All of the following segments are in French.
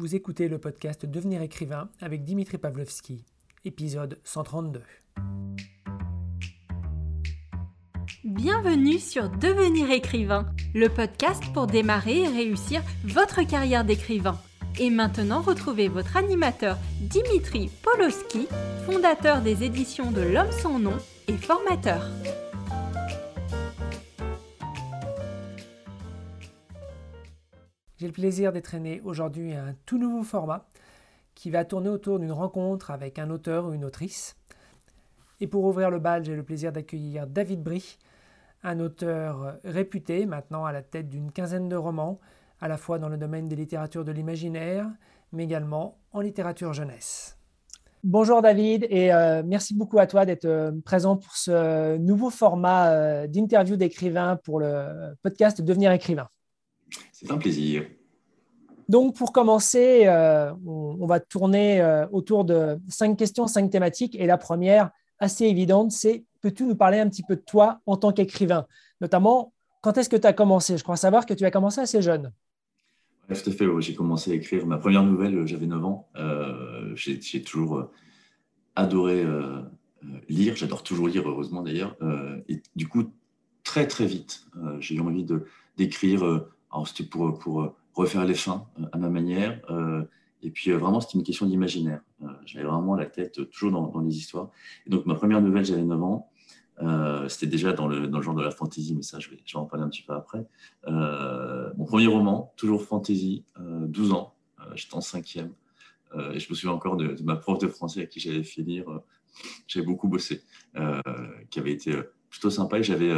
Vous écoutez le podcast Devenir écrivain avec Dimitri Pavlovski, épisode 132. Bienvenue sur Devenir écrivain, le podcast pour démarrer et réussir votre carrière d'écrivain. Et maintenant, retrouvez votre animateur Dimitri Pavlovski, fondateur des éditions de L'Homme sans nom et formateur. J'ai le plaisir d'être aujourd'hui à un tout nouveau format qui va tourner autour d'une rencontre avec un auteur ou une autrice. Et pour ouvrir le bal, j'ai le plaisir d'accueillir David Brie, un auteur réputé, maintenant à la tête d'une quinzaine de romans, à la fois dans le domaine des littératures de l'imaginaire, mais également en littérature jeunesse. Bonjour David et euh, merci beaucoup à toi d'être euh, présent pour ce nouveau format euh, d'interview d'écrivain pour le podcast Devenir écrivain. C'est un plaisir. Donc, pour commencer, euh, on, va tourner euh, autour de cinq questions, cinq thématiques. Et la première, assez évidente, c'est peux-tu nous parler un petit peu de toi en tant qu'écrivain? Notamment, quand est-ce que tu as commencé? Je crois savoir que tu as commencé assez jeune. tout à fait. J'ai commencé à écrire ma première nouvelle, euh, j'avais 9 ans. J'ai toujours adoré lire. J'adore toujours lire, heureusement d'ailleurs. et du coup, très, très vite, j'ai eu envie d'écrire alors, c'était pour, pour refaire les fins euh, à ma manière. Euh, et puis, vraiment, c'était une question d'imaginaire. J'avais vraiment la tête toujours dans, les histoires. Et donc, ma première nouvelle, j'avais 9 ans. c'était déjà dans le, genre de la fantasy, mais ça, je vais, en parler un petit peu après. mon premier roman, toujours fantasy, 12 ans. J'étais en cinquième. et je me souviens encore de, ma prof de français à qui j'avais fait lire. j'avais beaucoup bossé, qui avait été plutôt sympa. Et j'avais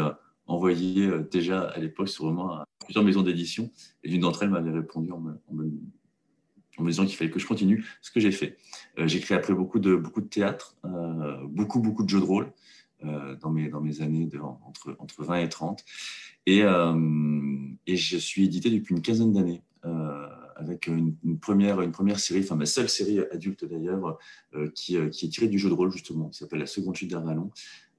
envoyé déjà à l'époque ce roman à plusieurs maisons d'édition. Et l'une d'entre elles m'avait répondu en me, disant qu'il fallait que je continue, ce que j'ai fait. Euh, j'ai créé après beaucoup de, beaucoup de théâtre, euh, beaucoup, beaucoup de jeux de rôle euh, dans, mes, dans mes années entre, entre 20 et 30. Et, et je suis édité depuis une quinzaine d'années avec une, première, une première série, enfin ma seule série adulte d'ailleurs, qui, qui, est tirée du jeu de rôle justement, qui s'appelle La Seconde Chute d'Arvalon.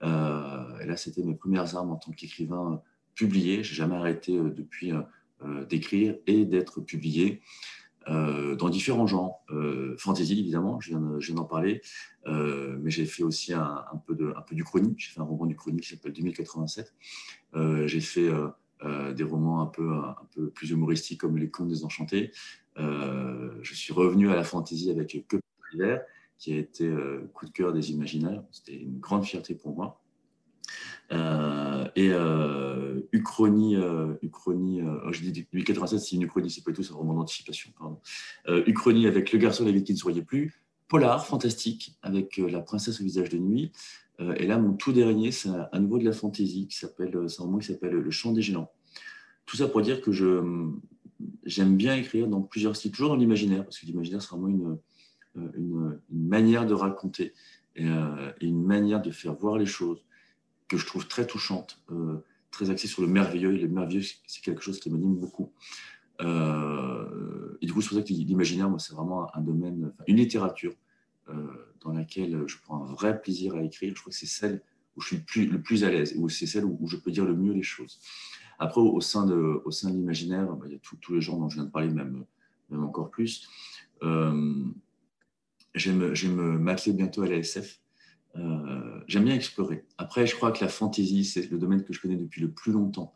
Et là, c'était mes premières armes en tant qu'écrivain publié. J'ai jamais arrêté euh, depuis euh, euh, d'écrire et d'être publié. dans différents genres. fantasy, évidemment, je viens, d'en parler, mais j'ai fait aussi un, peu de, un peu du chronique. J'ai fait un roman du chronique qui s'appelle 2087. j'ai fait des romans un peu, un peu plus humoristiques comme Les Contes des Enchantés. je suis revenu à la fantasy avec Que l'hiver, qui a été coup de cœur des imaginaires. C'était une grande fierté pour moi. Euh, et euh, Uchronie, euh, Uchronie oh, je dis 87, c'est une Uchronie, c'est pas tout, c'est un roman d'anticipation. Uchronie avec Le garçon la vie qui ne souriait plus, Polar, fantastique, avec La princesse au visage de nuit. et là, mon tout dernier, c'est à nouveau de la fantaisie, qui s'appelle, c'est un roman qui s'appelle Le chant des géants. Tout ça pour dire que je, j'aime bien écrire dans plusieurs styles, toujours dans l'imaginaire, parce que l'imaginaire, c'est vraiment une, une, manière de raconter et, et, une manière de faire voir les choses que je trouve très touchante, euh, très axée sur le merveilleux. Le merveilleux, c'est quelque chose qui m'anime beaucoup. Euh, et du coup, c'est pour ça que l'imaginaire, moi, c'est vraiment un domaine, une littérature euh, dans laquelle je prends un vrai plaisir à écrire. Je crois que c'est celle où je suis le plus, à l'aise, ou c'est celle où, je peux dire le mieux les choses. Après, au, sein de, au sein de l'imaginaire, bah, il y a tous les gens dont je viens de parler, même, encore plus. Euh, J'aime m'atteler bientôt à la SF. Euh, j'aime bien explorer. Après, je crois que la fantasy, c'est le domaine que je connais depuis le plus longtemps.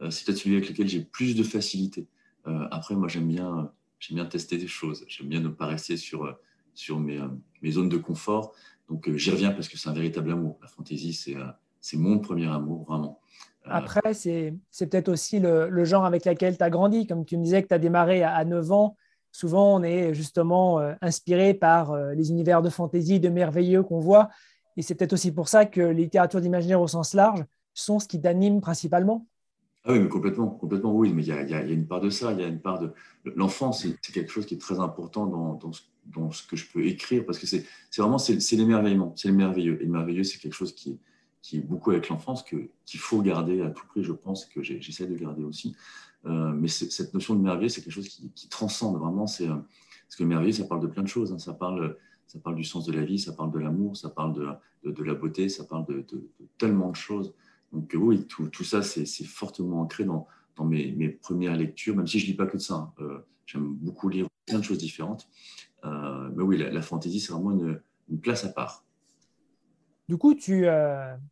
Euh, c'est peut-être celui avec lequel j'ai plus de facilité. Euh, après, moi, j'aime bien, j'aime bien tester des choses. J'aime bien ne pas rester sur, sur mes, mes zones de confort. Donc, j'y reviens parce que c'est un véritable amour. La fantasy, c'est c'est mon premier amour, vraiment. Après, c'est peut-être aussi le, le, genre avec lequel tu as grandi. Comme tu me disais que tu as démarré à, à 9 ans, souvent on est justement inspiré par les univers de fantasy, de merveilleux qu'on voit. Et c'est peut-être aussi pour ça que les littératures d'imaginaire au sens large sont ce qui t'anime principalement. Ah oui, mais complètement, complètement oui. Mais il y, a, une part de ça, il y a une part de l'enfance. C'est quelque chose qui est très important dans, ce, que je peux écrire parce que c'est vraiment c'est l'émerveillement, c'est le merveilleux. Et le merveilleux, c'est quelque chose qui est, qui est beaucoup avec l'enfance qu'il faut garder à tout prix. Je pense que j'essaie de garder aussi. Euh, mais cette notion de merveilleux, c'est quelque chose qui, transcende vraiment. C'est parce que le merveilleux, ça parle de plein de choses. Hein. Ça parle ça parle du sens de la vie, ça parle de l'amour, ça parle de, de, la beauté, ça parle de, tellement de choses. Donc oui, tout, tout ça, c'est fortement ancré dans, dans mes, premières lectures, même si je ne lis pas que de ça. Hein. Euh, J'aime beaucoup lire plein de choses différentes. mais oui, la, fantaisie, c'est vraiment une, place à part. Du coup, tu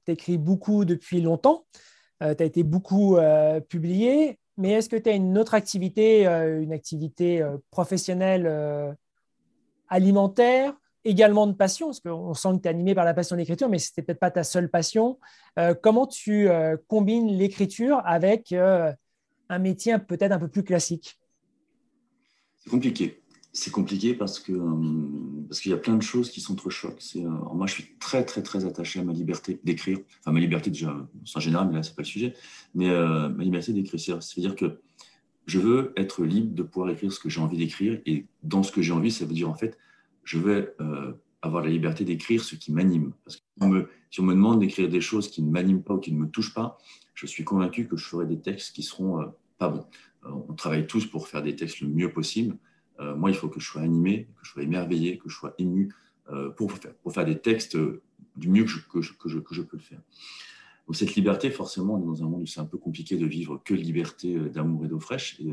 écris beaucoup depuis longtemps. tu as été beaucoup publié. Mais est-ce que tu as une autre activité, une activité professionnelle alimentaire également de passion, parce qu'on sent que tu es animé par la passion d'écriture, mais ce n'était peut-être pas ta seule passion. Euh, comment tu euh, combines l'écriture avec euh, un métier peut-être un peu plus classique? C'est compliqué. C'est compliqué parce que parce qu'il y a plein de choses qui sont trop chocs. moi, je suis très très très attaché à ma liberté d'écrire. Enfin, ma liberté déjà, en général, mais là, c'est pas le sujet. Mais ma liberté d'écrire, c'est-à-dire que je veux être libre de pouvoir écrire ce que j'ai envie d'écrire. Et dans ce que j'ai envie, ça veut dire en fait je vais euh, avoir la liberté d'écrire ce qui m'anime. Parce que si on, me, demande d'écrire des choses qui ne m'animent pas ou qui ne me touchent pas, je suis convaincu que je ferai des textes qui seront euh, pas bons. Euh, on travaille tous pour faire des textes le mieux possible. Moi, il faut que je sois animé, que je sois émerveillé, que je sois ému pour, faire, pour faire des textes du mieux que je, que je, que je, peux le faire. Donc, cette liberté, forcément, on est dans un monde où c'est un peu compliqué de vivre que liberté d'amour et d'eau fraîche. Et,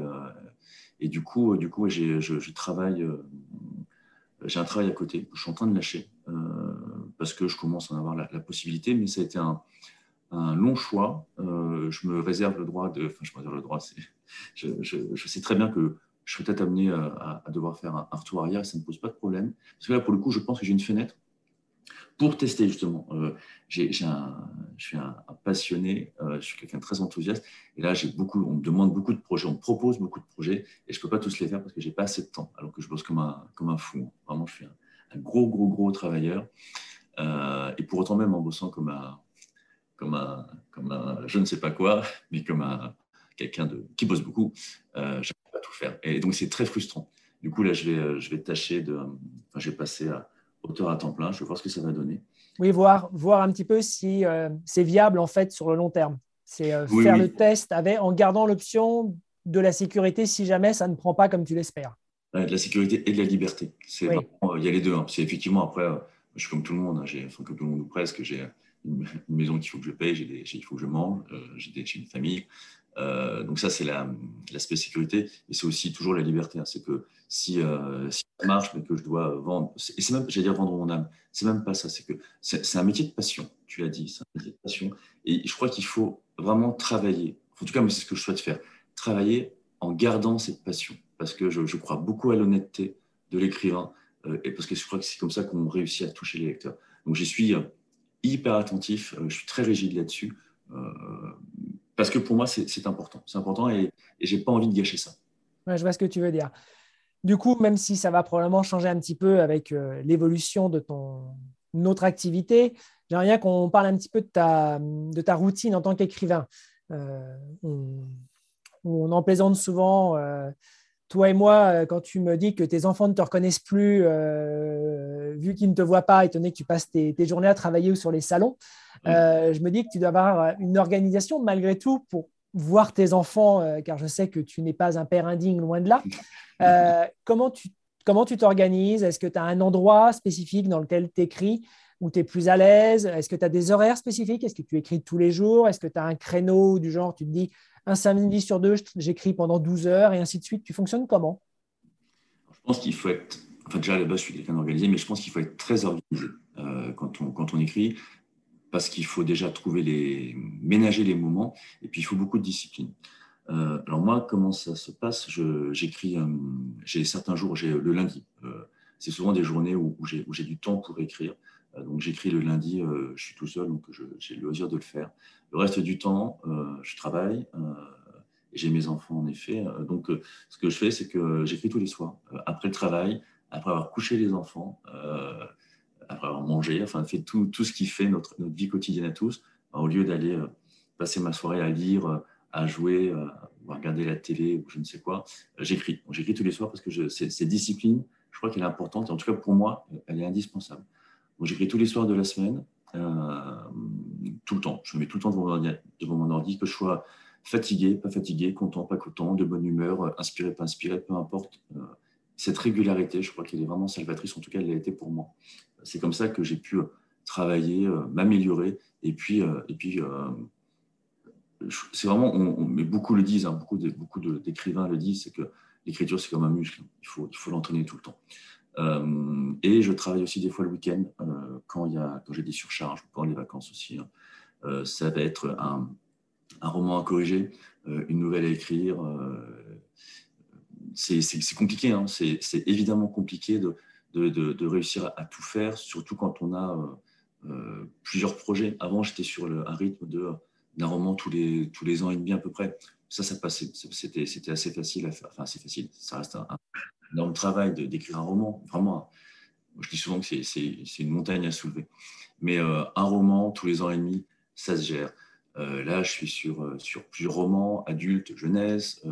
et, du coup, du coup je, je travaille j'ai un travail à côté que je suis en train de lâcher euh, parce que je commence à en avoir la, possibilité, mais ça a été un, long choix. Euh, je me réserve le droit de. Enfin, je me réserve le droit. Je, je, sais très bien que je suis peut-être amené à, devoir faire un, retour arrière ça ne pose pas de problème. Parce que là, pour le coup, je pense que j'ai une fenêtre pour tester justement. Euh, j'ai, un, je suis un, passionné, euh, je suis quelqu'un de très enthousiaste. Et là, j'ai beaucoup, on me demande beaucoup de projets, on me propose beaucoup de projets et je ne peux pas tous les faire parce que j'ai pas assez de temps, alors que je bosse comme un, comme un fou. Vraiment, je suis un, gros, gros, gros travailleur. Euh, et pour autant, même en bossant comme un, comme un, comme un je ne sais pas quoi, mais comme un, quelqu'un de, qui bosse beaucoup, je tout faire. Et donc, c'est très frustrant. Du coup, là, je vais, je vais tâcher de. Enfin, je vais passer à auteur à temps plein. Je vais voir ce que ça va donner. Oui, voir, voir un petit peu si euh, c'est viable en fait sur le long terme. C'est euh, faire le test avec, en gardant l'option de la sécurité si jamais ça ne prend pas comme tu l'espères. de la sécurité et de la liberté. Euh, il y a les deux. Hein. C'est effectivement après, je suis comme tout le monde. Hein. J'ai, enfin, comme tout le monde ou presque. J'ai une, maison qu'il faut que je paye. J'ai il faut que je mange. j'ai une famille. Euh, donc ça, c'est l'aspect sécurité. Et c'est aussi toujours la liberté. Hein. C'est que si, euh, si, ça marche, mais que je dois vendre, et c'est même, j'allais dire vendre mon âme, c'est même pas ça. C'est que c'est un métier de passion, tu l'as dit, c'est un métier de passion. Et je crois qu'il faut vraiment travailler. En tout cas, c'est ce que je souhaite faire. Travailler en gardant cette passion. Parce que je, crois beaucoup à l'honnêteté de l'écrivain. Euh, et parce que je crois que c'est comme ça qu'on réussit à toucher les lecteurs. Donc j'y suis hyper attentif. je suis très rigide là-dessus parce que pour moi, c'est important. C'est important et, et j'ai pas envie de gâcher ça. je vois ce que tu veux dire. Du coup, même si ça va probablement changer un petit peu avec euh, l'évolution de ton autre activité, j'aimerais bien qu'on parle un petit peu de ta, de ta routine en tant qu'écrivain. Euh, on, en plaisante souvent, euh, toi et moi, quand tu me dis que tes enfants ne te reconnaissent plus, vu qu'ils ne te voient pas, étonné que tu passes tes, tes journées à travailler ou sur les salons. Euh, je me dis que tu dois avoir une organisation malgré tout pour voir tes enfants, euh, car je sais que tu n'es pas un père indigne, loin de là. Euh, comment tu comment tu t'organises? Est-ce que tu as un endroit spécifique dans lequel tu écris où tu es plus à l'aise? Est-ce que tu as des horaires spécifiques? Est-ce que tu écris tous les jours? Est-ce que tu as un créneau du genre, tu te dis un samedi sur deux, j'écris pendant 12 heures et ainsi de suite Tu fonctionnes comment? Je pense qu'il faut être. Enfin, déjà, à la base, je suis quelqu'un d'organisé, mais je pense qu'il faut être très organisé quand, on, quand on écrit parce qu'il faut déjà trouver les, ménager les moments, et puis il faut beaucoup de discipline. Euh, alors moi, comment ça se passe? J'écris, euh, j'ai certains jours, j'ai le lundi. Euh, c'est souvent des journées où, où j'ai du temps pour écrire. Donc j'écris le lundi, je suis tout seul, donc j'ai le loisir de le faire. Le reste du temps, je travaille. j'ai mes enfants en effet. Donc ce que je fais, c'est que j'écris tous les soirs. après le travail, après avoir couché les enfants, après avoir mangé, enfin, fait tout, tout ce qui fait notre, notre vie quotidienne à tous, bah, au lieu d'aller euh, passer ma soirée à lire, euh, à jouer, euh, à regarder la télé ou je ne sais quoi, j'écris. J'écris tous les soirs parce que cette discipline, je crois qu'elle est importante, et en tout cas pour moi, elle est indispensable. J'écris tous les soirs de la semaine, tout le temps. Je me mets tout le temps devant mon, ordi, que je sois fatigué, pas fatigué, content, pas content, de bonne humeur, inspiré, pas inspiré, peu importe. cette régularité, je crois qu'elle est vraiment salvatrice, en tout cas, elle l'a été pour moi c'est comme ça que j'ai pu euh, travailler, euh, m'améliorer. Et puis, euh, et puis c'est vraiment, mais beaucoup le disent, hein, beaucoup, d'écrivains le disent, c'est que l'écriture, c'est comme un muscle. Il faut l'entraîner tout le temps. Euh, et je travaille aussi des fois le week-end euh, quand, quand j'ai des surcharges, pendant les vacances aussi. Hein. Euh, ça va être un, un, roman à corriger, une nouvelle à écrire. c'est compliqué, hein. c'est évidemment compliqué de, de, de, réussir à, tout faire, surtout quand on a plusieurs projets. Avant, j'étais sur un rythme d'un roman tous les, tous les ans et demi à peu près. Ça, ça passait, c'était assez facile à faire. Enfin, c'est facile, ça reste un, dans le travail d'écrire un roman. Vraiment, je dis souvent que c'est une montagne à soulever. Mais euh, un roman, tous les ans et demi, ça se gère. Euh, là, je suis sur, euh, sur plusieurs romans, adultes, jeunesse.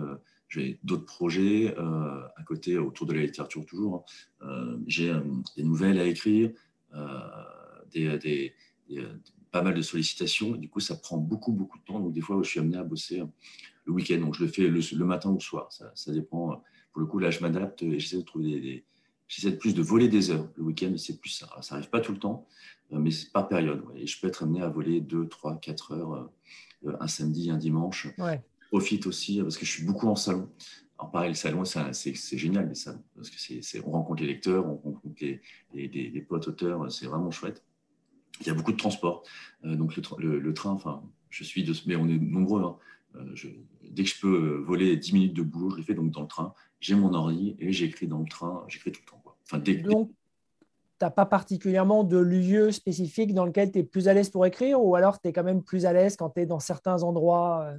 j'ai d'autres projets à côté, autour de la littérature toujours. Hein. j'ai des nouvelles à écrire, pas mal de sollicitations. du coup, ça prend beaucoup, beaucoup de temps. Donc, des fois, je suis amené à bosser le week-end. Donc, je le fais le, matin ou le soir. Ça, ça dépend pour le coup, là, je m'adapte et j'essaie de trouver des, j'essaie de plus de voler des heures. Le week-end, c'est plus ça. Ça n'arrive pas tout le temps, euh, mais c'est par période. Et je peux être amené à voler 2, 3, 4 heures euh, un samedi, un dimanche. Ouais. Je profite aussi parce que je suis beaucoup en salon. Alors pareil, le salon, c'est génial, les salons, parce que c'est, on rencontre les lecteurs, on rencontre les, les, potes auteurs, c'est vraiment chouette. Il y a beaucoup de transport. Euh, donc le, le, train, enfin, je suis de, mais on est nombreux. Hein. Je, dès que je peux voler 10 minutes de boulot, je les fais donc dans le train j'ai mon ordi et j'écris dans le train, j'écris tout le temps. Quoi. Enfin, Donc, tu n'as pas particulièrement de lieu spécifique dans lequel tu es plus à l'aise pour écrire ou alors tu es quand même plus à l'aise quand tu es dans certains endroits euh?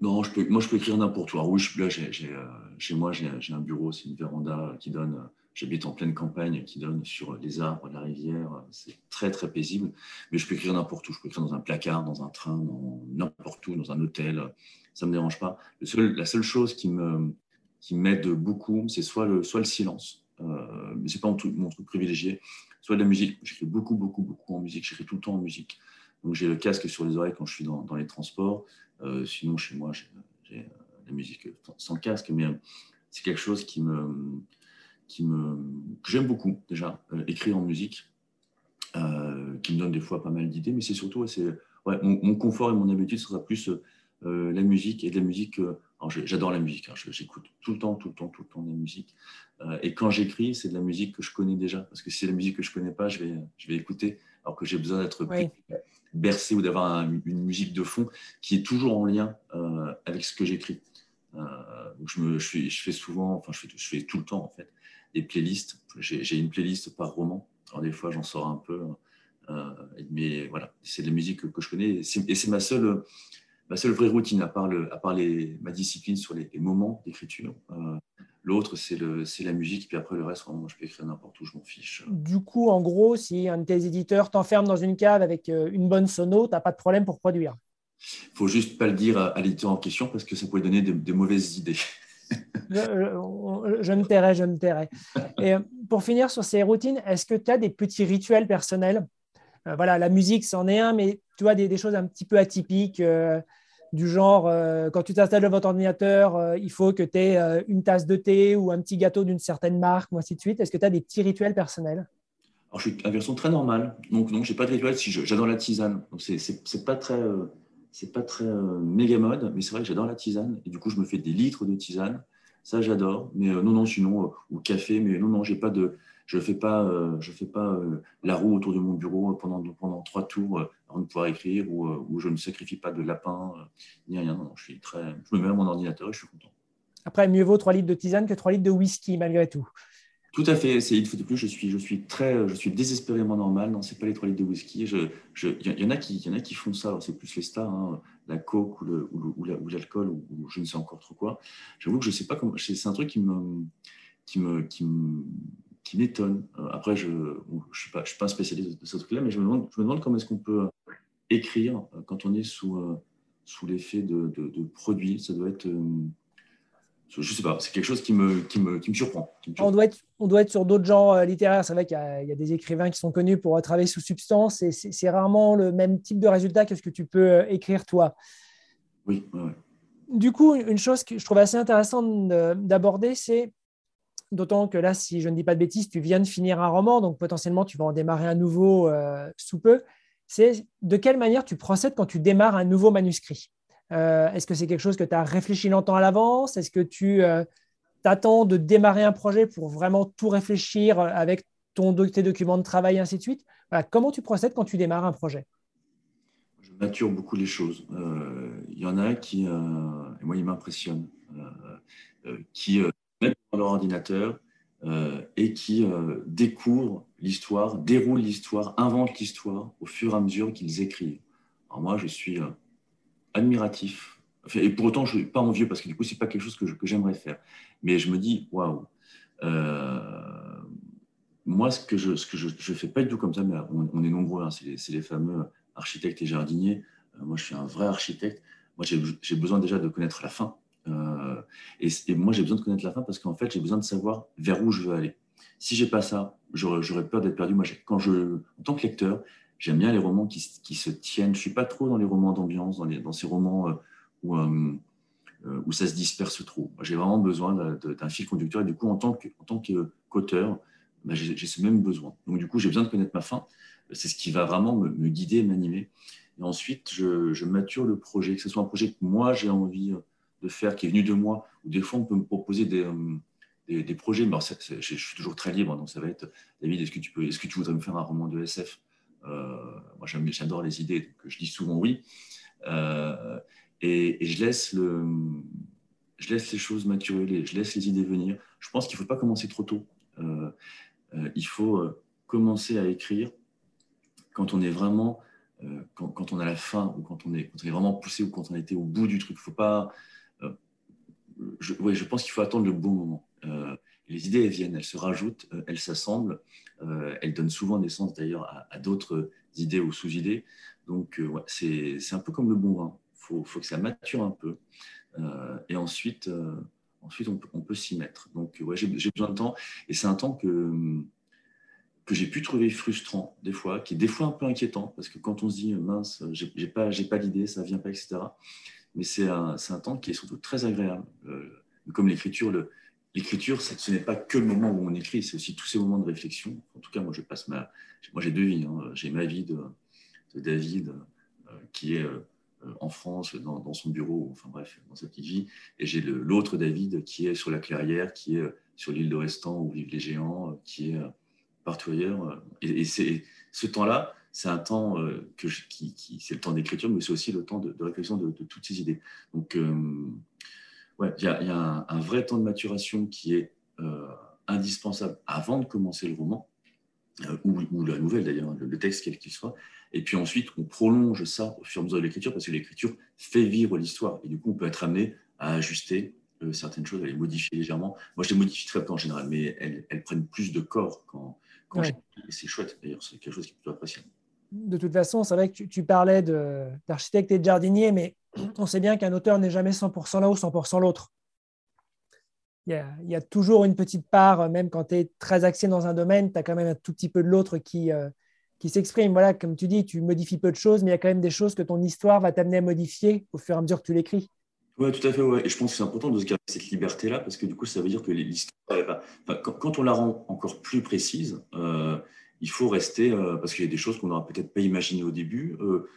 Non, je peux, moi je peux écrire n'importe où. oui, je, là, euh, chez moi, j'ai un bureau, c'est une véranda qui donne, j'habite en pleine campagne, qui donne sur les arbres, la rivière. C'est très, très paisible. Mais je peux écrire n'importe où. Je peux écrire dans un placard, dans un train, n'importe où, dans un hôtel. Ça ne me dérange pas. La seule chose qui m'aide beaucoup, c'est soit le, silence, euh, mais ce n'est pas mon truc, privilégié, soit de la musique. J'écris beaucoup, beaucoup, beaucoup en musique. J'écris tout le temps en musique. Donc j'ai le casque sur les oreilles quand je suis dans, dans les transports. Euh, sinon, chez moi, j'ai euh, la musique sans casque, mais c'est quelque chose qui me, qui me, que j'aime beaucoup déjà, écrire en musique, qui me donne des fois pas mal d'idées, mais c'est surtout, c'est, ouais, mon, mon, confort et mon habitude sera plus la musique et de la musique J'adore la musique, hein. j'écoute tout le temps, tout le temps, tout le temps de la musique. Euh, et quand j'écris, c'est de la musique que je connais déjà. Parce que si c'est la musique que je ne connais pas, je vais, je vais écouter. Alors que j'ai besoin d'être bercé ou d'avoir une musique de fond qui est toujours en lien euh, avec ce que j'écris. Euh, je, me, je, je, fais souvent, enfin, je fais, je fais tout le temps en fait, des playlists. J'ai une playlist par roman. Alors des fois, j'en sors un peu. mais voilà, c'est de la musique que, que je connais. Et c'est ma seule ma seule vraie routine, à part, le, à part les, ma discipline sur les, moments d'écriture. Euh, l'autre, c'est la musique, puis après le reste, moi, je peux écrire n'importe où, je m'en fiche. Du coup, en gros, si un de tes éditeurs t'enferme dans une cave avec euh, une bonne sono, tu n'as pas de problème pour produire. Il faut juste pas le dire à, l'éditeur en question parce que ça pourrait donner des, mauvaises idées. je, me tairai, je me tairai. Et euh, pour finir sur ces routines, est-ce que tu as des petits rituels personnels? Voilà, la musique, c'en est un, mais tu vois, des, choses un petit peu atypiques du genre, euh, quand tu t'installes devant votre ordinateur, euh, il faut que tu aies euh, une tasse de thé ou un petit gâteau d'une certaine marque, ou ainsi de suite. Est-ce que tu as des petits rituels personnels? Alors, Je suis à version très normale. Donc, non, je n'ai pas de rituel. Si j'adore la tisane. Donc, c'est pas très, c'est pas très méga mode, mais c'est vrai que j'adore la tisane. Et du coup, je me fais des litres de tisane. Ça, j'adore. Mais non, non, sinon, ou café. Mais non, non, j'ai pas de je ne fais pas, euh, je fais pas euh, la roue autour de mon bureau pendant, trois tours euh, avant de pouvoir écrire ou, je ne sacrifie pas de lapin ni rien. Non, je, suis très, je me mets à mon ordinateur et je suis content. Après, mieux vaut 3 litres de tisane que 3 litres de whisky malgré tout. Tout à fait. C'est une fois de plus, je suis, très, je suis désespérément normal. Non, c'est pas les 3 litres de whisky. Il y, en a qui, font ça. C'est plus les stars, hein, la coke ou, l'alcool ou, je ne sais encore trop quoi. J'avoue que je sais pas comment. C'est un truc qui m'étonne. Euh, après, je ne suis, pas, je suis pas un spécialiste de ce truc-là, mais je me demande, comment est-ce qu'on peut écrire euh, quand on est sous, euh, l'effet de, de, produits. Ça doit être. Je ne sais pas, c'est quelque chose qui me, qui me, qui me, surprend, On, doit être, on doit être sur d'autres genres littéraires. C'est vrai qu'il y, y, a des écrivains qui sont connus pour travailler sous substance et c'est rarement le même type de résultat que ce que tu peux écrire toi. Oui. Du coup, une chose que je trouve assez intéressante d'aborder, c'est D'autant que là, si je ne dis pas de bêtises, tu viens de finir un roman, donc potentiellement tu vas en démarrer un nouveau euh, sous peu. C'est de quelle manière tu procèdes quand tu démarres un nouveau manuscrit? euh, Est-ce que c'est quelque chose que tu as réfléchi longtemps à l'avance? Est-ce que tu, euh, t'attends de démarrer un projet pour vraiment tout réfléchir avec ton, tes documents de travail, et ainsi de suite? comment tu procèdes quand tu démarres un projet? Je mature beaucoup les choses. Il y en a qui, et moi, ils m'impressionnent, qui mettent dans leur ordinateur et qui découvrent l'histoire, déroulent l'histoire, inventent l'histoire au fur et à mesure qu'ils écrivent. Alors moi, je suis admiratif. et pour autant, je ne suis pas envieux parce que du coup, ce n'est pas quelque chose que, j'aimerais faire. Mais je me dis, waouh, euh, moi, ce que je ne fais pas du tout comme ça, mais on, est nombreux, hein, c'est les, fameux architectes et jardiniers. Euh, moi, je suis un vrai architecte. Moi, j'ai besoin déjà de connaître la fin. Euh, et, moi, j'ai besoin de connaître la fin parce qu'en fait, j'ai besoin de savoir vers où je veux aller. Si j'ai pas ça, j'aurais peur d'être perdu. Moi, quand je, en tant que lecteur, J'aime bien les romans qui, se tiennent. Je suis pas trop dans les romans d'ambiance, dans, ces romans euh, où, euh, euh, où, ça se disperse trop. J'ai vraiment besoin d'un fil conducteur. Et du coup, en tant qu'auteur, bah, j'ai ce même besoin. Donc, du coup, j'ai besoin de connaître ma fin. C'est ce qui va vraiment me, guider, m'animer. Et ensuite, je, mature le projet, que ce soit un projet que moi, j'ai envie de faire, qui est venu de moi, ou des fois, on peut me proposer des, des, projets. Mais je, suis toujours très libre, donc ça va être, David, est-ce que, est-ce que tu voudrais me faire un roman de SF moi, j'adore les idées, donc je dis souvent oui. Euh, et, je, laisse les choses maturer, je laisse les idées venir. Je pense qu'il ne faut pas commencer trop tôt. Euh, il faut commencer à écrire quand on est vraiment, quand, on a la faim ou quand on est, vraiment poussé ou quand on été au bout du truc. Faut pas. je, je pense qu'il faut attendre le bon moment les idées, elles viennent, elles se rajoutent, euh, elles s'assemblent. Euh, elles donnent souvent naissance d'ailleurs à, d'autres idées ou sous-idées. Donc, euh, c'est un peu comme le bon vin. Il faut, que ça mature un peu. et ensuite, ensuite on peut, s'y mettre. Donc, ouais, j'ai besoin de temps. Et c'est un temps que, que j'ai pu trouver frustrant des fois, qui est des fois un peu inquiétant, parce que quand on se dit mince, j'ai pas, pas d'idée, ça vient pas, etc. Mais c'est un, un, temps qui est surtout très agréable. comme l'écriture, le, l'écriture, ce n'est pas que le moment où on écrit, c'est aussi tous ces moments de réflexion. En tout cas, moi, je passe ma, moi, j'ai deux vies. Hein. J'ai ma vie de, David, euh, qui est euh, en France, dans, son bureau, enfin bref, dans sa petite vie, et j'ai l'autre David qui est sur la clairière, qui est euh, sur l'île de Restan où vivent les géants, qui est partout ailleurs. Et, c'est ce temps-là, c'est un temps qui, c'est le temps d'écriture, mais c'est aussi le temps de, réflexion de, toutes ces idées. Donc il y a, un, vrai temps de maturation qui est euh, indispensable avant de commencer le roman, euh, ou, la nouvelle d'ailleurs, le, texte quel qu'il soit. Et puis ensuite, on prolonge ça au fur et à mesure de l'écriture, parce que l'écriture fait vivre l'histoire. Et du coup, on peut être amené à ajuster euh, certaines choses, à les modifier légèrement. Moi, je les modifie très peu en général, mais elles, prennent plus de corps quand, quand Et c'est chouette d'ailleurs, c'est quelque chose qui est plutôt appréciable. De toute façon, c'est vrai que tu, tu parlais d'architecte et de jardinier, mais on sait bien qu'un auteur n'est jamais 100% là ou 100% l'autre. Il, y, a, toujours une petite part, même quand tu es très axé dans un domaine, tu as quand même un tout petit peu de l'autre qui, euh, qui s'exprime. Voilà, comme tu dis, tu modifies peu de choses, mais il y a quand même des choses que ton histoire va t'amener à modifier au fur et à mesure que tu l'écris. Oui, tout à fait. Ouais. Et je pense que c'est important de se garder cette liberté-là, parce que du coup, ça veut dire que l'histoire, quand, on la rend encore plus précise, euh, il faut rester, euh, parce qu'il y a des choses qu'on n'aura peut-être pas imaginées au début, euh,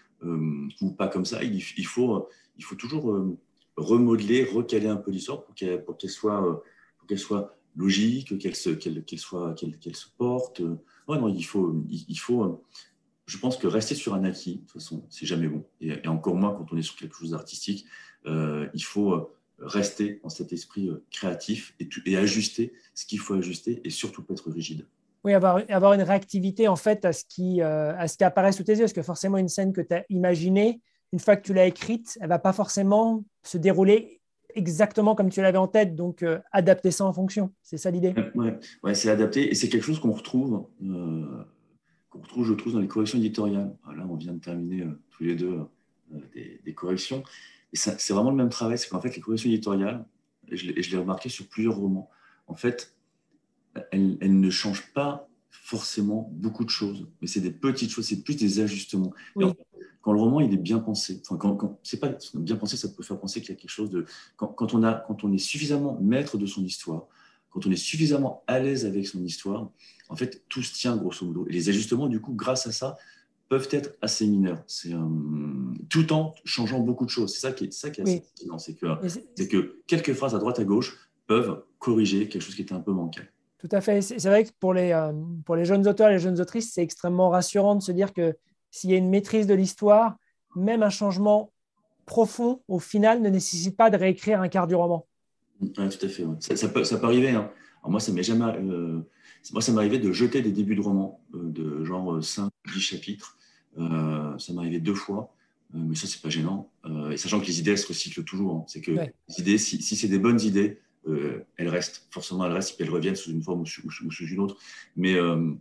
ou pas comme ça. Il, faut, il faut toujours euh, remodeler, recaler un peu l'histoire pour qu'elle soit, euh, logique, qu'elle se, qu'elle, soit, se porte. Non, il faut, il, faut, je pense que rester sur un acquis, de toute façon, c'est jamais bon. Et, encore moins quand on est sur quelque chose d'artistique, il faut rester dans cet esprit créatif et, et ajuster ce qu'il faut ajuster et surtout pas être rigide. Oui, avoir, une réactivité en fait à ce, qui, euh, à ce qui apparaît sous tes yeux. Parce que forcément, une scène que tu as imaginée, une fois que tu l'as écrite, elle ne va pas forcément se dérouler exactement comme tu l'avais en tête. Donc, euh, adapter ça en fonction? C'est ça l'idée Oui, ouais, c'est adapter. Et c'est quelque chose qu'on retrouve, euh, qu'on retrouve, je trouve, dans les corrections éditoriales. Là, on vient de terminer tous les deux des, corrections. Et c'est vraiment le même travail. C'est qu'en fait, les corrections éditoriales, et je l'ai remarqué sur plusieurs romans, en fait, elle, ne change pas forcément beaucoup de choses, mais c'est des petites choses, c'est plus des ajustements. quand le roman il est bien pensé, enfin, quand, c'est pas bien pensé, ça peut faire penser qu'il y a quelque chose de quand, on a, quand on est suffisamment maître de son histoire, quand on est suffisamment à l'aise avec son histoire, en fait tout se tient grosso modo. Et les ajustements du coup, grâce à ça, peuvent être assez mineurs. C'est euh, tout en changeant beaucoup de choses. C'est ça qui est, ça qui est assez c'est que, c'est que quelques phrases à droite à gauche peuvent corriger quelque chose qui était un peu bancal. Tout à fait. C'est vrai que pour les, euh, pour les jeunes auteurs et les jeunes autrices, c'est extrêmement rassurant de se dire que s'il y a une maîtrise de l'histoire, même un changement profond, au final, ne nécessite pas de réécrire un quart du roman. Tout à fait. Ça, peut, ça, peut, arriver. Hein. moi, ça m'est jamais. Euh, moi, ça m'arrivait de jeter des débuts de romans, euh, de genre 5, 10 chapitres. ça m'est arrivé deux fois. mais ça, c'est pas gênant. et sachant que les idées, elles se recyclent toujours. Hein. C'est que les idées, si, si c'est des bonnes idées, euh, elles restent. Forcément, elles restent, puis elles reviennent sous une forme ou sous, une autre. Mais euh,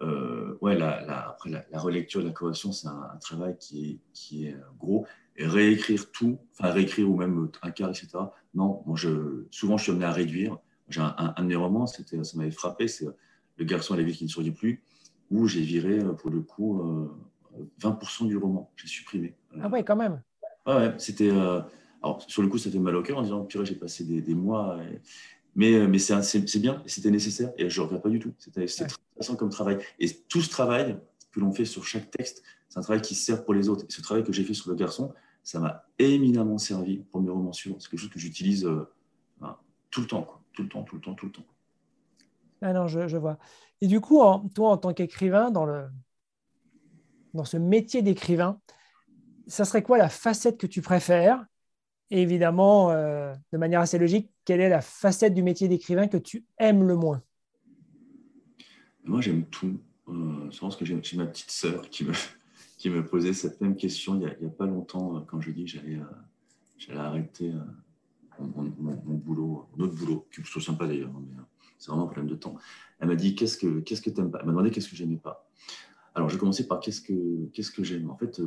euh, ouais, la, après, la, relecture, la correction, c'est un, travail qui est, qui est gros. Et réécrire tout, enfin réécrire ou même un quart, etc. Non, moi, je, souvent, je suis amené à réduire. J'ai un, un, de mes romans, ça m'avait frappé, c'est Le garçon à la ville qui ne sourit plus, où j'ai viré, pour le coup, 20% du roman. J'ai supprimé. Ah ouais, quand même. Ouais, c'était. Alors, sur le coup, ça fait mal au cœur en disant, purée, j'ai passé des, mois. Mais, euh, mais c'est bien, c'était nécessaire, et je ne regrette pas du tout. C'était très intéressant comme travail. Et tout ce travail que l'on fait sur chaque texte, c'est un travail qui sert pour les autres. Et ce travail que j'ai fait sur le garçon, ça m'a éminemment servi pour mes romans suivants. C'est quelque chose que j'utilise euh, tout le temps, quoi. tout le temps, tout le temps, tout le temps. Ah non, je, je vois. Et du coup, toi, en tant qu'écrivain, dans, le, dans ce métier d'écrivain, ça serait quoi la facette que tu préfères évidemment, euh, de manière assez logique, quelle est la facette du métier d'écrivain que tu aimes le moins? Moi, j'aime tout. Euh, je pense que j'ai ma petite sœur qui me, qui me posait cette même question il n'y a, pas longtemps, euh, quand je dis que j'allais j'allais arrêter mon, boulot, mon autre boulot, qui me sympa d'ailleurs, hein, mais c'est vraiment un problème de temps. Elle m'a dit Qu'est-ce que qu'est-ce que tu n'aimes pas? Elle m'a demandé qu'est-ce que j'aimais pas? Alors, je vais commencer par qu'est-ce que, qu'est-ce que j'aime? En fait,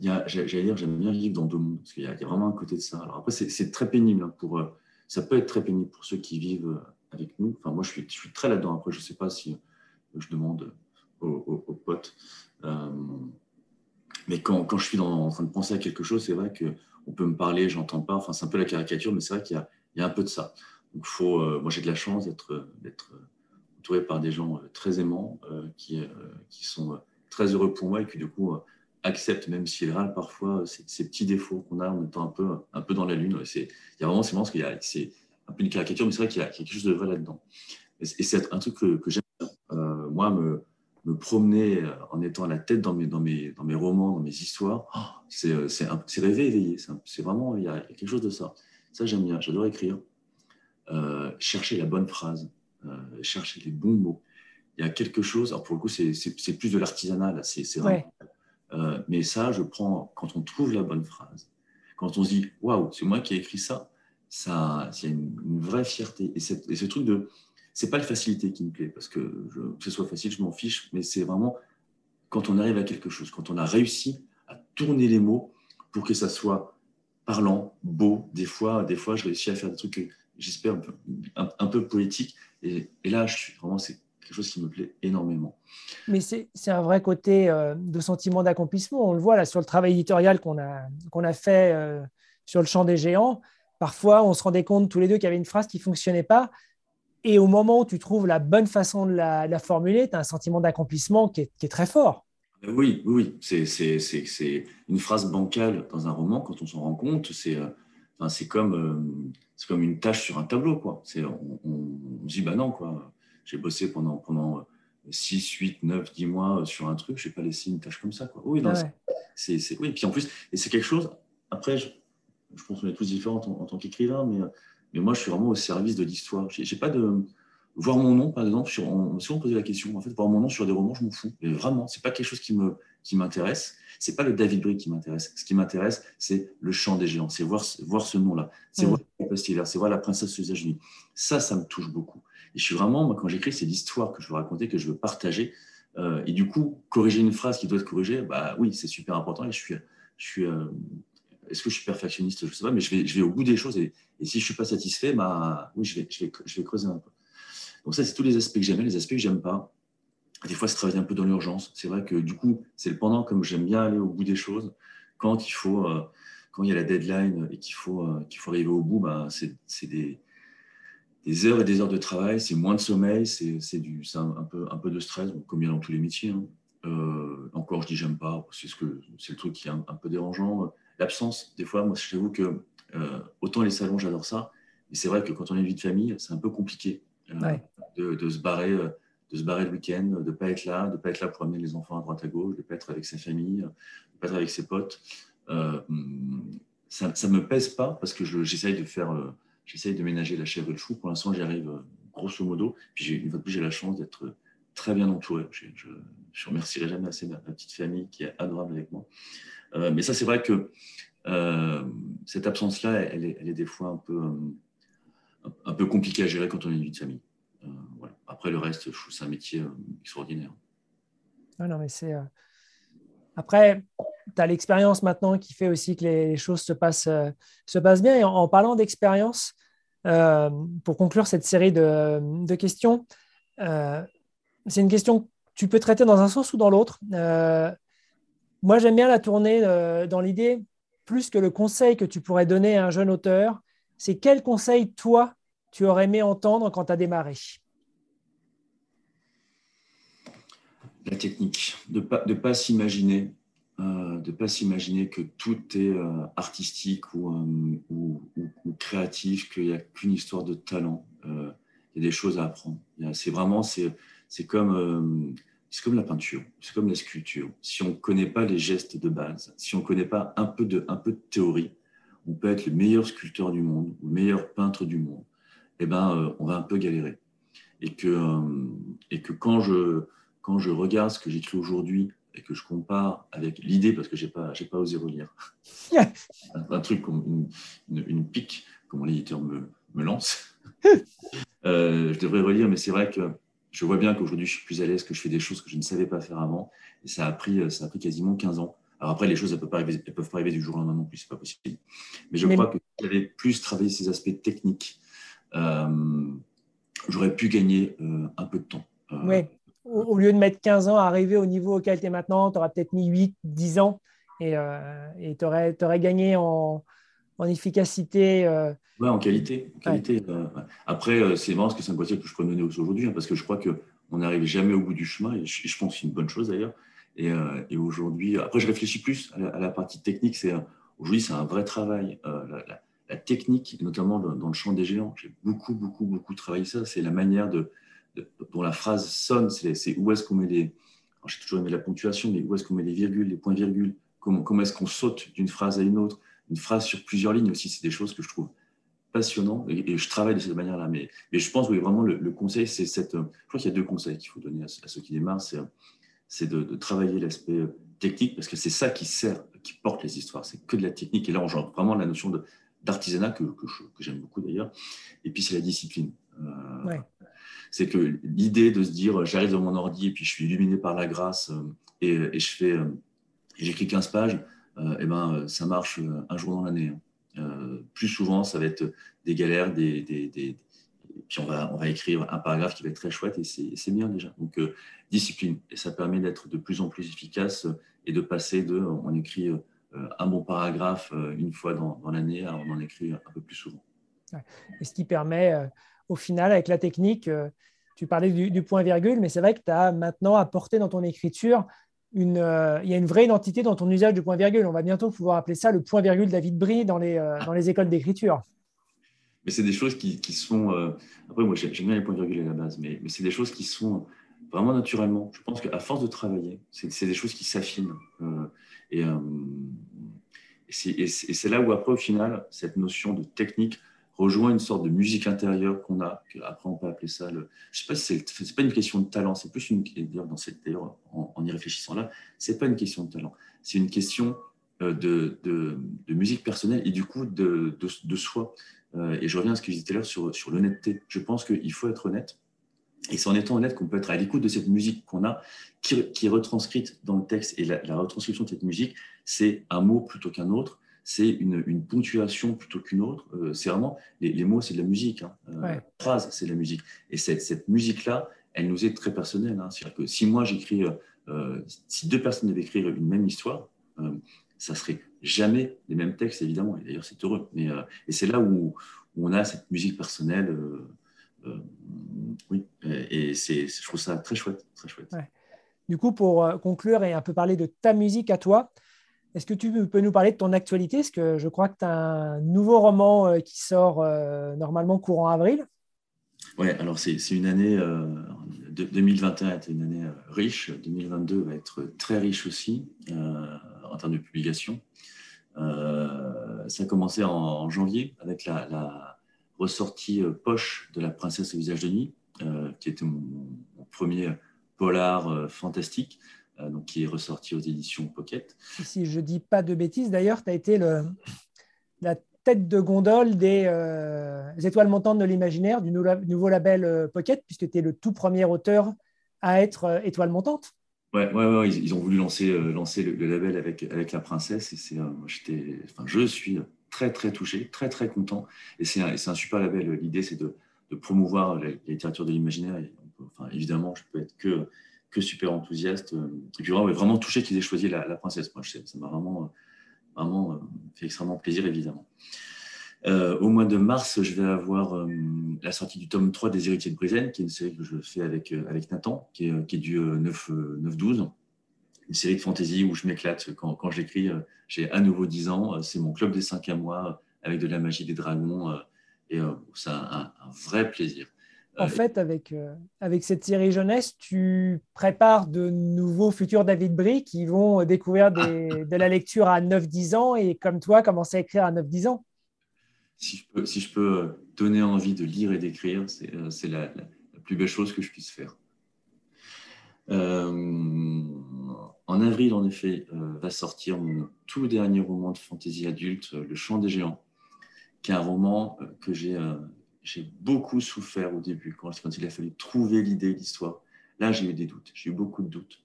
j'allais dire, j'aime bien vivre dans deux mondes, parce qu'il y, a vraiment un côté de ça. Alors après, c'est très pénible. Hein, pour, euh, ça peut être très pénible pour ceux qui vivent euh, avec nous. Enfin, moi, je suis, je suis très là-dedans. Après, je ne sais pas si euh, je demande aux, potes. mais quand, quand, je suis dans, en train de penser à quelque chose, c'est vrai qu'on peut me parler, j'entends pas. Enfin, c'est un peu la caricature, mais c'est vrai qu'il y, y, a un peu de ça. Donc, faut, moi, j'ai de la chance d'être entouré par des gens très aimants qui, qui sont très heureux pour moi et qui, du coup, accepte, même s'il râle parfois, ces, petits défauts qu'on a en étant un peu, un peu dans la lune. Il y a vraiment, c'est qu'il y a, c'est un peu une caricature, mais c'est vrai qu'il y, a quelque chose de vrai là-dedans. Et, c'est un truc que, j'aime euh, moi, me, me, promener en étant à la tête dans mes, dans mes, dans mes romans, dans mes histoires, oh, c'est, rêver éveillé. C'est, vraiment, il y, a, quelque chose de ça. Ça, j'aime bien. J'adore écrire. Euh, chercher la bonne phrase, euh, chercher les bons mots. Il y a quelque chose, alors pour le coup, c'est, plus de l'artisanat, c'est, vraiment euh, mais ça, je prends, quand on trouve la bonne phrase, quand on se dit, waouh, c'est moi qui ai écrit ça, ça, il y a une, vraie fierté. Et, ce truc de, c'est pas la facilité qui me plaît, parce que, que ce soit facile, je m'en fiche, mais c'est vraiment quand on arrive à quelque chose, quand on a réussi à tourner les mots pour que ça soit parlant, beau. Des fois, des fois, je réussis à faire des trucs, j'espère, un, peu poétiques. Et, et là, je suis vraiment, c'est quelque chose qui me plaît énormément. Mais c'est un vrai côté euh, de sentiment d'accomplissement. On le voit là sur le travail éditorial qu'on a, qu'on a fait euh, sur le champ des géants. Parfois, on se rendait compte tous les deux qu'il y avait une phrase qui ne fonctionnait pas. Et au moment où tu trouves la bonne façon de la, formuler, tu as un sentiment d'accomplissement qui, qui est, très fort. Euh, oui, oui, oui. C'est une phrase bancale dans un roman, quand on s'en rend compte, c'est enfin, comme, c'est comme une tâche sur un tableau. Quoi. On, on, on, dit, bah non, quoi j'ai bossé pendant, pendant 6, 8, 9, 10 mois sur un truc, je n'ai pas laissé une tâche comme ça. Quoi. Oui, non, c'est, oui, puis en plus, et c'est quelque chose, après, je, je pense qu'on est tous différents en, tant qu'écrivain, mais, mais moi, je suis vraiment au service de l'histoire. Je n'ai pas de. Voir mon nom, par exemple, sur, on m'a souvent posé la question, en fait, voir mon nom sur des romans, je m'en fous. Mais vraiment, c'est pas quelque chose qui me qui m'intéresse. C'est pas le David Brick qui m'intéresse. Ce qui m'intéresse, c'est le chant des géants. C'est voir, voir ce nom-là. C'est voir c'est voir la princesse aux États-Unis. Ça, ça me touche beaucoup. Et je suis vraiment, moi, quand j'écris, c'est l'histoire que je veux raconter, que je veux partager. Euh, et du coup, corriger une phrase qui doit être corrigée, bah oui, c'est super important. Et je suis, je suis, euh, est-ce que je suis perfectionniste? Je ne sais pas, mais je vais, je vais au bout des choses. Et, si je ne suis pas satisfait, bah oui, je vais, je vais, je vais creuser un peu. Donc ça, c'est tous les aspects que j'aime, les aspects que j'aime pas. Des fois, c'est travailler un peu dans l'urgence. C'est vrai que du coup, c'est le pendant, comme j'aime bien aller au bout des choses. Quand il faut, euh, quand il y a la deadline et qu'il faut, qu'il faut arriver au bout, bah, c'est des, des heures et des heures de travail, c'est moins de sommeil, c'est un, un, peu, un peu de stress, comme il y a dans tous les métiers. Hein. Euh, encore, je dis j'aime pas, c'est ce que c'est le truc qui est un, peu dérangeant. L'absence, des fois, moi, j'avoue que autant les salons, j'adore ça. Mais c'est vrai que quand on a une vie de famille, c'est un peu compliqué de, se barrer de se barrer le week-end, de ne pas être là, de ne pas être là pour amener les enfants à droite à gauche, de ne pas être avec sa famille, de ne pas être avec ses potes. Euh, ça ne me pèse pas parce que j'essaye de faire, euh, j'essaye de ménager la chèvre et le chou. Pour l'instant, j'y arrive euh, grosso modo. Puis une fois de plus, j'ai la chance d'être très bien entouré. Je, ne remercierai jamais assez ma, petite famille qui est adorable avec moi. mais ça, c'est vrai que cette absence-là, elle, est des fois un peu, un peu compliquée à gérer quand on a une de famille. Après, le reste, je trouve c'est un métier extraordinaire. non, mais c'est. Après, tu as l'expérience maintenant qui fait aussi que les choses se passent, euh, se passent bien. Et en, parlant d'expérience, euh, pour conclure cette série de, questions, euh, c'est une question que tu peux traiter dans un sens ou dans l'autre. moi, j'aime bien la tourner dans l'idée, plus que le conseil que tu pourrais donner à un jeune auteur, c'est quel conseil, toi, tu aurais aimé entendre quand tu as démarré? La technique, de ne pas, de pas s'imaginer euh, de ne pas s'imaginer que tout est euh, artistique euh, ou, ou, créatif, qu'il n'y a qu'une histoire de talent. il y a des choses à apprendre. C'est vraiment, c'est comme, comme la peinture, c'est comme la sculpture. Si on ne connaît pas les gestes de base, si on ne connaît pas un peu, de, un peu de théorie, on peut être le meilleur sculpteur du monde, le meilleur peintre du monde. Eh ben, on va un peu galérer. Et que, et que quand, je, quand je regarde ce que j'écris aujourd'hui et que je compare avec l'idée, parce que je n'ai pas, pas osé relire, un, truc comme une, pique, comme l'éditeur me, me lance, euh, je devrais relire, mais c'est vrai que je vois bien qu'aujourd'hui, je suis plus à l'aise, que je fais des choses que je ne savais pas faire avant, et ça a pris, ça a pris quasiment 15 ans. Alors après, les choses, elles ne peuvent, pas arriver, peuvent pas arriver du jour au lendemain non plus, ce n'est pas possible. Mais je crois que si j'avais plus travaillé ces aspects techniques, euh, j'aurais pu gagner euh, un peu de temps. oui au, lieu de mettre 15 ans à arriver au niveau auquel tu es maintenant, tu auras peut-être mis 8, 10 ans et tu aurais, aurais, gagné en, en efficacité. Euh. Oui, en qualité. qualité euh, Après, euh, c'est marrant parce que c'est un boîtier que je mener aujourd'hui, hein, parce que je crois qu'on n'arrive jamais au bout du chemin, et je, pense que c'est une bonne chose d'ailleurs. Et, et aujourd'hui, après, je réfléchis plus à la, partie technique. C'est aujourd'hui, c'est un vrai travail. La, la, technique, notamment dans, dans, le champ des géants, j'ai beaucoup, beaucoup, beaucoup travaillé ça. C'est la manière de, dont la phrase sonne, c'est où est-ce qu'on met les. J'ai toujours aimé la ponctuation, mais où est-ce qu'on met les virgules, les points-virgules Comment, comment est-ce qu'on saute d'une phrase à une autre? Une phrase sur plusieurs lignes aussi, c'est des choses que je trouve passionnantes et, je travaille de cette manière-là. Mais, mais, je pense que vraiment le, conseil, c'est cette. Je crois qu'il y a deux conseils qu'il faut donner à, ceux qui démarrent c'est de, de, travailler l'aspect technique parce que c'est ça qui sert, qui porte les histoires. C'est que de la technique. Et là, on joue vraiment la notion d'artisanat que, que j'aime beaucoup d'ailleurs. Et puis, c'est la discipline. Euh, c'est que l'idée de se dire j'arrive dans mon ordi et puis je suis illuminé par la grâce euh, et, je fais euh, j'écris 15 pages, euh, eh ben ça marche un jour dans l'année. Hein. plus souvent, ça va être des galères, des, des, puis on va, on va écrire un paragraphe qui va être très chouette et c'est bien déjà. Donc discipline et ça permet d'être de plus en plus efficace et de passer de on écrit un bon paragraphe une fois dans l'année à on en écrit un peu plus souvent. Et ce qui permet au final, avec la technique, euh, tu parlais du, point-virgule, mais c'est vrai que tu as maintenant apporté dans ton écriture une, euh, il y a une vraie identité dans ton usage du point-virgule. On va bientôt pouvoir appeler ça le point-virgule David Brie dans les, euh, dans les écoles d'écriture. Mais c'est des choses qui, sont. Après, moi, j'aime bien les points-virgules à la base, mais, mais c'est des choses qui sont vraiment naturellement. Je pense qu'à force de travailler, c'est des choses qui s'affinent. et, et c'est là où, après, au final, cette notion de technique rejoint une sorte de musique intérieure qu'on a. Après, on peut appeler ça le. Je sais pas si c'est pas une question de talent, c'est plus une. Dans cette, en, en y réfléchissant là, c'est pas une question de talent, c'est une question euh, de, de, de, musique personnelle et du coup de, de soi. Euh, et je reviens à ce que je disais tout à l'heure sur, sur l'honnêteté. Je pense qu'il faut être honnête. Et c'est en étant honnête qu'on peut être à l'écoute de cette musique qu'on a, qui, qui, est retranscrite dans le texte. Et la, la retranscription de cette musique, c'est un mot plutôt qu'un autre c'est une, ponctuation plutôt qu'une autre. Euh, c'est vraiment, les, mots, c'est de la musique. Hein. Euh, la phrase, c'est de la musique. Et cette, cette musique-là, elle nous est très personnelle. Hein. C'est-à-dire que si moi j'écris, euh, si deux personnes devaient écrire une même histoire, ça serait jamais les mêmes textes, évidemment. Et d'ailleurs, c'est heureux. Mais, et c'est là où, on a cette musique personnelle. oui, et c'est, je trouve ça très chouette. Très chouette. Du coup, pour conclure et un peu parler de ta musique à toi, Est-ce que tu peux nous parler de ton actualité? Parce que je crois que tu as un nouveau roman euh, qui sort euh, normalement courant avril? Oui, alors c'est une année, 2021 a été une année riche, 2022 va être très riche aussi en termes de publication. ça a commencé en, janvier avec la, ressortie poche de La princesse au visage de nuit, qui était mon premier polar fantastique. Euh, donc, qui est ressorti aux éditions Pocket. Si je ne dis pas de bêtises, d'ailleurs, tu as été le, la tête de gondole des, euh, étoiles montantes de l'imaginaire du nouveau label euh, Pocket, puisque tu es le tout premier auteur à être étoile montante. Ouais, ouais, ouais ils, ont voulu lancer, lancer le, label avec, avec la princesse et c'est, enfin, je suis très très touché, très très content et c'est un, un, super label. L'idée c'est de, de, promouvoir la, littérature de l'imaginaire. Enfin, évidemment, je peux être que que super enthousiaste. Et puis vraiment, touché qu'ils aient choisi la, princesse. Moi, ça m'a vraiment, vraiment euh, fait extrêmement plaisir, évidemment. Euh, au mois de mars, je vais avoir euh, la sortie du tome 3 des Héritiers de Brizen, qui est une série que je fais avec, Nathan, qui est, du 9-12. Une série de fantasy où je m'éclate. Quand, j'écris, j'ai à nouveau 10 ans. C'est mon club des 5 à moi, avec de la magie des dragons. et c'est un, vrai plaisir. En fait, avec, euh, avec cette série jeunesse, tu prépares de nouveaux futurs David Brie qui vont découvrir de la lecture à 9-10 ans et, comme toi, commencer à écrire à 9-10 ans. Si je, peux, si je peux donner envie de lire et d'écrire, c'est euh, la, la, plus belle chose que je puisse faire. Euh, en avril, en effet, va sortir mon tout dernier roman de fantasy adulte, Le Chant des Géants, qui est un roman que j'ai j'ai beaucoup souffert au début, quand, il a fallu trouver l'idée, l'histoire. Là, j'ai eu des doutes, j'ai eu beaucoup de doutes,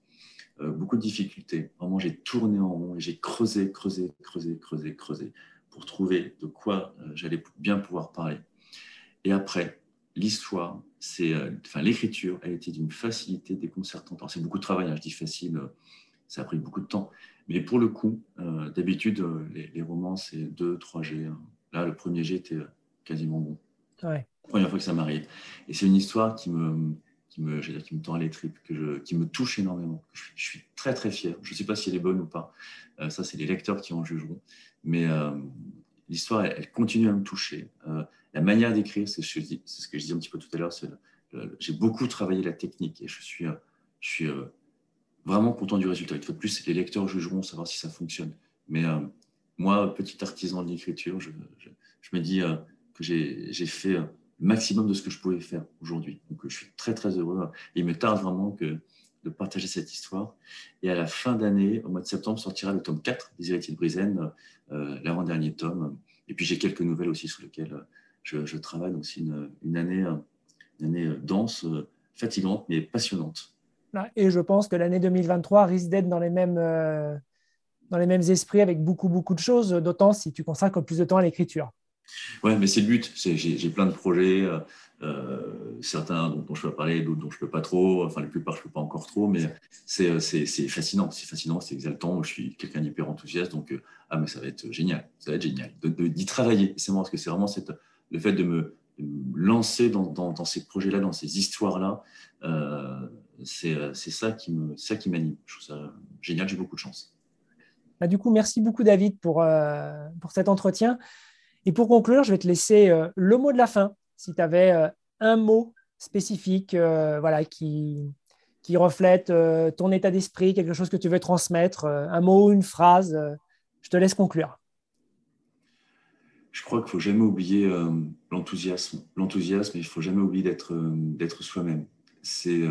euh, beaucoup de difficultés. Vraiment, j'ai tourné en rond et j'ai creusé, creusé, creusé, creusé, creusé pour trouver de quoi euh, j'allais bien pouvoir parler. Et après, l'histoire, c'est, euh, l'écriture, elle était d'une facilité déconcertante. c'est beaucoup de travail, hein, je dis facile, ça a pris beaucoup de temps. Mais pour le coup, d'habitude, les, romans, c'est 2, 3 G. Hein. Là, le premier G était quasiment bon. Ouais. Première fois que ça m'arrive. Et c'est une histoire qui me, qui me, dire, qui me tend les tripes, que je, qui me touche énormément. Je, suis très très fier. Je ne sais pas si elle est bonne ou pas. Euh, ça, c'est les lecteurs qui en jugeront. Mais euh, l'histoire, elle, continue à me toucher. Euh, la manière d'écrire, c'est ce que je disais un petit peu tout à l'heure. J'ai beaucoup travaillé la technique et je suis, je suis vraiment content du résultat. Une fois de plus, les lecteurs jugeront savoir si ça fonctionne. Mais moi, petit artisan de l'écriture, je, je, me dis j'ai fait le maximum de ce que je pouvais faire aujourd'hui. Donc, je suis très, très heureux. il me tarde vraiment que, de partager cette histoire. Et à la fin d'année, au mois de septembre, sortira le tome 4 des Héritiers de euh, l'avant-dernier tome. Et puis, j'ai quelques nouvelles aussi sur lesquelles je, travaille. Donc, c'est une, année, année dense, fatigante, mais passionnante. Et je pense que l'année 2023 risque d'être dans les mêmes... Euh, dans les mêmes esprits avec beaucoup, beaucoup de choses, d'autant si tu consacres plus de temps à l'écriture. Ouais, mais c'est le but. J'ai plein de projets, euh, euh, certains dont, je peux parler, d'autres dont je peux pas trop. Enfin, la plupart, je peux pas encore trop, mais c'est euh, fascinant. C'est fascinant, c'est exaltant. Je suis quelqu'un d'hyper enthousiaste, donc ah, mais ça va être génial. Ça va être génial. D'y travailler, c'est moi, parce que c'est vraiment le fait de me, lancer dans, ces projets-là, dans ces histoires-là. c'est ça qui me, ça qui m'anime. Je trouve ça génial. J'ai beaucoup de chance. Bah, du coup, merci beaucoup, David, pour, pour cet entretien. Et pour conclure, je vais te laisser euh, le mot de la fin. Si tu avais euh, un mot spécifique euh, voilà, qui, qui reflète ton état d'esprit, quelque chose que tu veux transmettre, un mot, une phrase, je te laisse conclure. Je crois qu'il ne faut jamais oublier l'enthousiasme. L'enthousiasme, il ne faut jamais oublier d'être, d'être soi-même. C'est,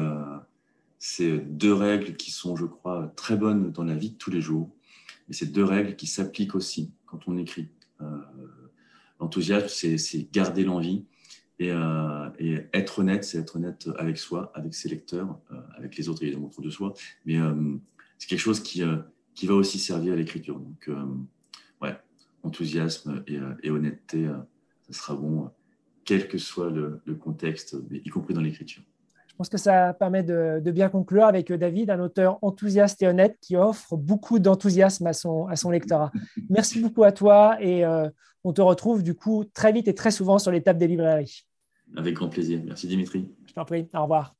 c'est deux règles qui sont, je crois, très bonnes dans la vie de tous les jours. Et c'est deux règles qui s'appliquent aussi quand on écrit. L'enthousiasme, c'est garder l'envie. Euh, et, être honnête, c'est être honnête avec soi, avec ses lecteurs, euh, avec les autres évidemment autour de soi. Mais euh, c'est quelque chose qui, va aussi servir à l'écriture. Donc, ouais, enthousiasme et, honnêteté, ça sera bon, quel que soit le contexte, y compris dans l'écriture. Je pense que ça permet de, bien conclure avec David, un auteur enthousiaste et honnête qui offre beaucoup d'enthousiasme à son, à son lectorat. Merci beaucoup à toi et euh, on te retrouve du coup très vite et très souvent sur les tables des librairies. Avec grand plaisir. Merci Dimitri. Je t'en prie. Au revoir.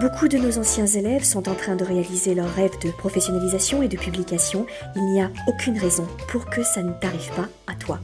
Beaucoup de nos anciens élèves sont en train de réaliser leur rêve de professionnalisation et de publication. Il n'y a aucune raison pour que ça ne t'arrive pas à toi.